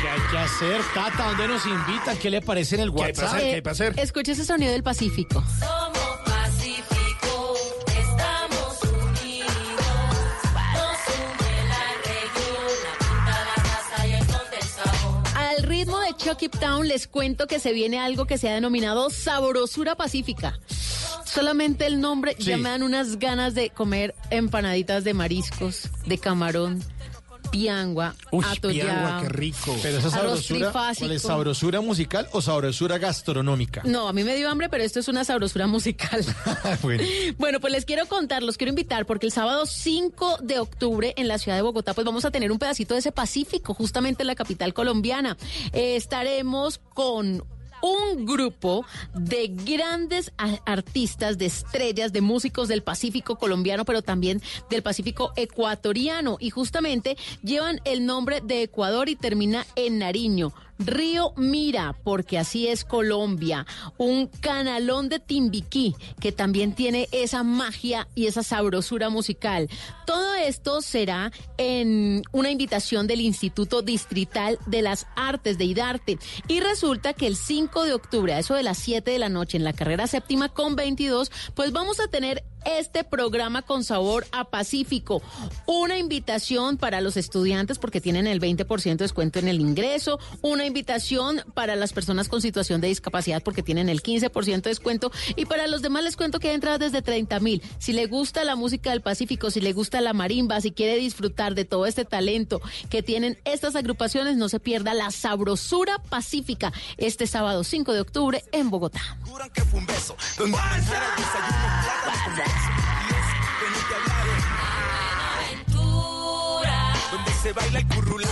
¿Qué hay que hacer, Tata? ¿Dónde nos invitan? ¿Qué le parece en el ¿Qué hay para WhatsApp? hacer? ¿Qué hay para hacer? Escucha ese sonido del Pacífico, Chucky Town, les cuento que se viene algo que se ha denominado sabrosura pacífica. Solamente el nombre ya Sí. me dan unas ganas de comer empanaditas de mariscos, de camarón, piangua, Uy, piangua, qué rico. Pero esa sabrosura, ¿cuál es sabrosura musical o sabrosura gastronómica? No, a mí me dio hambre, pero esto es una sabrosura musical. Bueno. Bueno, pues les quiero contar, los quiero invitar porque el sábado 5 de octubre en la ciudad de Bogotá pues vamos a tener un pedacito de ese Pacífico, justamente en la capital colombiana. Eh, estaremos con un grupo de grandes artistas, de estrellas, de músicos del Pacífico colombiano, pero también del Pacífico ecuatoriano. Y justamente llevan el nombre de Ecuador y termina en Nariño. Río Mira, porque así es Colombia, un canalón de Timbiquí que también tiene esa magia y esa sabrosura musical. Todo esto será en una invitación del Instituto Distrital de las Artes de Idarte. Y resulta que el 5 de octubre, a eso de las 7 de la noche, en la carrera séptima con 22, pues vamos a tener este programa con sabor a Pacífico. Una invitación para los estudiantes porque tienen el 20% de descuento en el ingreso. Una invitación para las personas con situación de discapacidad porque tienen el 15% de descuento. Y para los demás les cuento que hay entradas desde 30 mil. Si le gusta la música del Pacífico, si le gusta la marimba, si quiere disfrutar de todo este talento que tienen estas agrupaciones, no se pierda la sabrosura pacífica este sábado 5 de octubre en Bogotá. que fue un beso. Donde manjar el plátano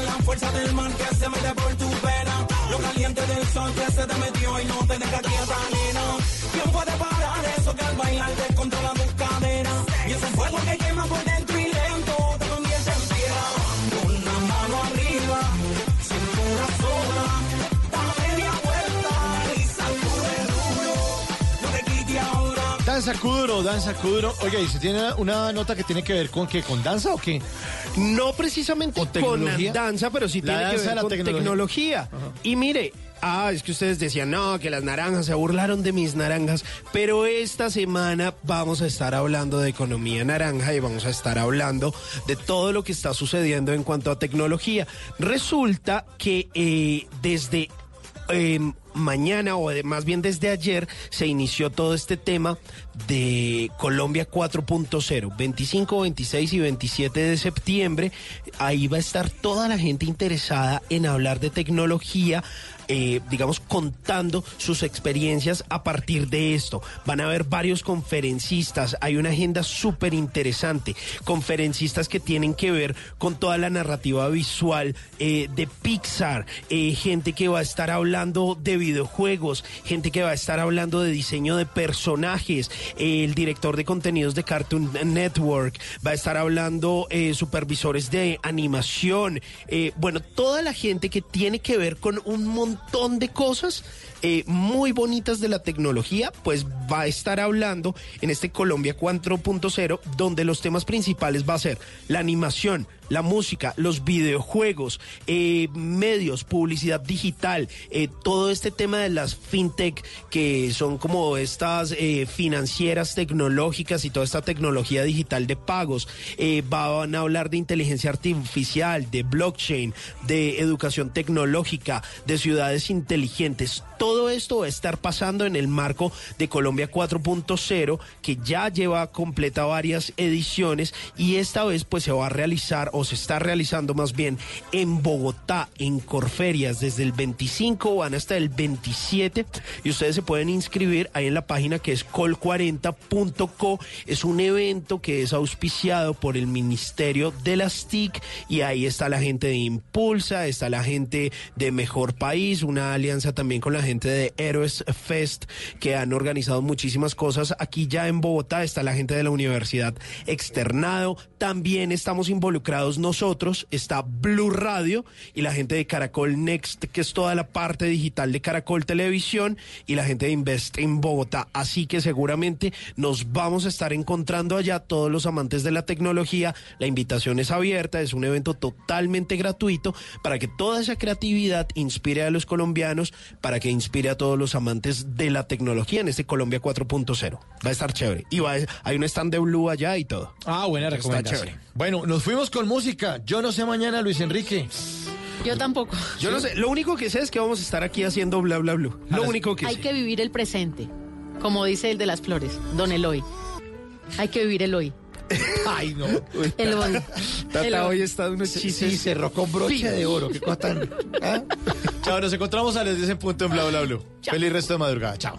La fuerza del mar que se mete por tu pena? Lo caliente del sol que se te metió y no te deja quieta, nena. ¿Quién puede parar eso que al bailar descontrola tus caderas? Y ese fuego que quema por dentro y Danza Kuduro, Danza Kuduro. Oye, ¿y se tiene una nota que tiene que ver con qué? ¿Con danza o qué? No precisamente ¿O con tecnología? danza, pero sí La tiene que ver la con tecnología. tecnología. Y mire, ah, es que ustedes decían, no, que las naranjas se burlaron de mis naranjas, pero esta semana vamos a estar hablando de economía naranja y vamos a estar hablando de todo lo que está sucediendo en cuanto a tecnología. Resulta que eh, desde eh, mañana o más bien desde ayer se inició todo este tema de Colombia 4.0, 25, 26 y 27 de septiembre. Ahí va a estar toda la gente interesada en hablar de tecnología. Eh, digamos, contando sus experiencias a partir de esto. Van a haber varios conferencistas, hay una agenda súper interesante, conferencistas que tienen que ver con toda la narrativa visual eh, de Pixar, eh, gente que va a estar hablando de videojuegos, gente que va a estar hablando de diseño de personajes, eh, el director de contenidos de Cartoon Network, va a estar hablando eh, supervisores de animación, eh, bueno, toda la gente que tiene que ver con un montón de cosas eh, muy bonitas de la tecnología, pues va a estar hablando en este Colombia 4.0, donde los temas principales va a ser la animación, la música, los videojuegos, eh, medios, publicidad digital, eh, todo este tema de las fintech, que son como estas eh, financieras tecnológicas y toda esta tecnología digital de pagos. Van a hablar de inteligencia artificial, de blockchain, de educación tecnológica, de ciudades inteligentes. Todo esto va a estar pasando en el marco de Colombia 4.0, que ya lleva completa varias ediciones y esta vez pues se va a realizar se está realizando más bien en Bogotá, en Corferias, desde el 25 van hasta el 27 y ustedes se pueden inscribir ahí en la página que es col40.co. Es un evento que es auspiciado por el Ministerio de las TIC y ahí está la gente de Impulsa, está la gente de Mejor País, una alianza también con la gente de Héroes Fest que han organizado muchísimas cosas. Aquí ya en Bogotá está la gente de la Universidad Externado, también estamos involucrados nosotros, está Blue Radio y la gente de Caracol Next, que es toda la parte digital de Caracol Televisión y la gente de Invest en Bogotá. Así que seguramente nos vamos a estar encontrando allá todos los amantes de la tecnología. La invitación es abierta, es un evento totalmente gratuito para que toda esa creatividad inspire a los colombianos, para que inspire a todos los amantes de la tecnología en este Colombia 4.0. Va a estar chévere. Y va a- hay un stand de Blue allá y todo. Ah, buena Está recomendación. chévere. Bueno, nos fuimos con música. Yo no sé mañana, Luis Enrique. Yo tampoco. Yo no sé, lo único que sé es que vamos a estar aquí haciendo bla bla bla. Lo único que Hay sé. que vivir el presente, como dice el de las flores, don Eloy. Hay que vivir el hoy. Ay, no. El hoy. Tata El hoy está de unos Sí, chistes. sí, cerró con broche de oro. Qué cosa tan. ¿Ah? Chao, nos encontramos a las 10 en punto en Bla Bla Blue. Feliz resto de madrugada. Chao.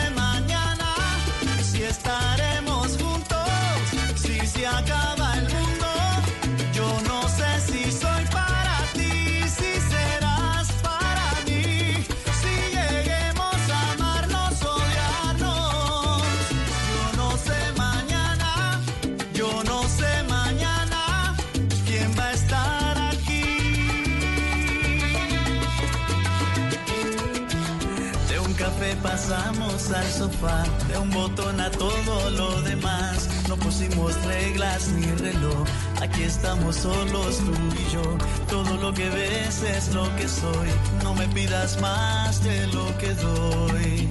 acaba el mundo. Yo no sé si soy para ti, si serás para mí, si lleguemos a amarnos, odiarnos. Yo no sé mañana, yo no sé mañana quién va a estar aquí. De un café pasamos al sofá, de un botón a todo lo demás. No pusimos reglas ni reloj, aquí estamos solos tú y yo. Todo lo que ves es lo que soy, no me pidas más de lo que doy.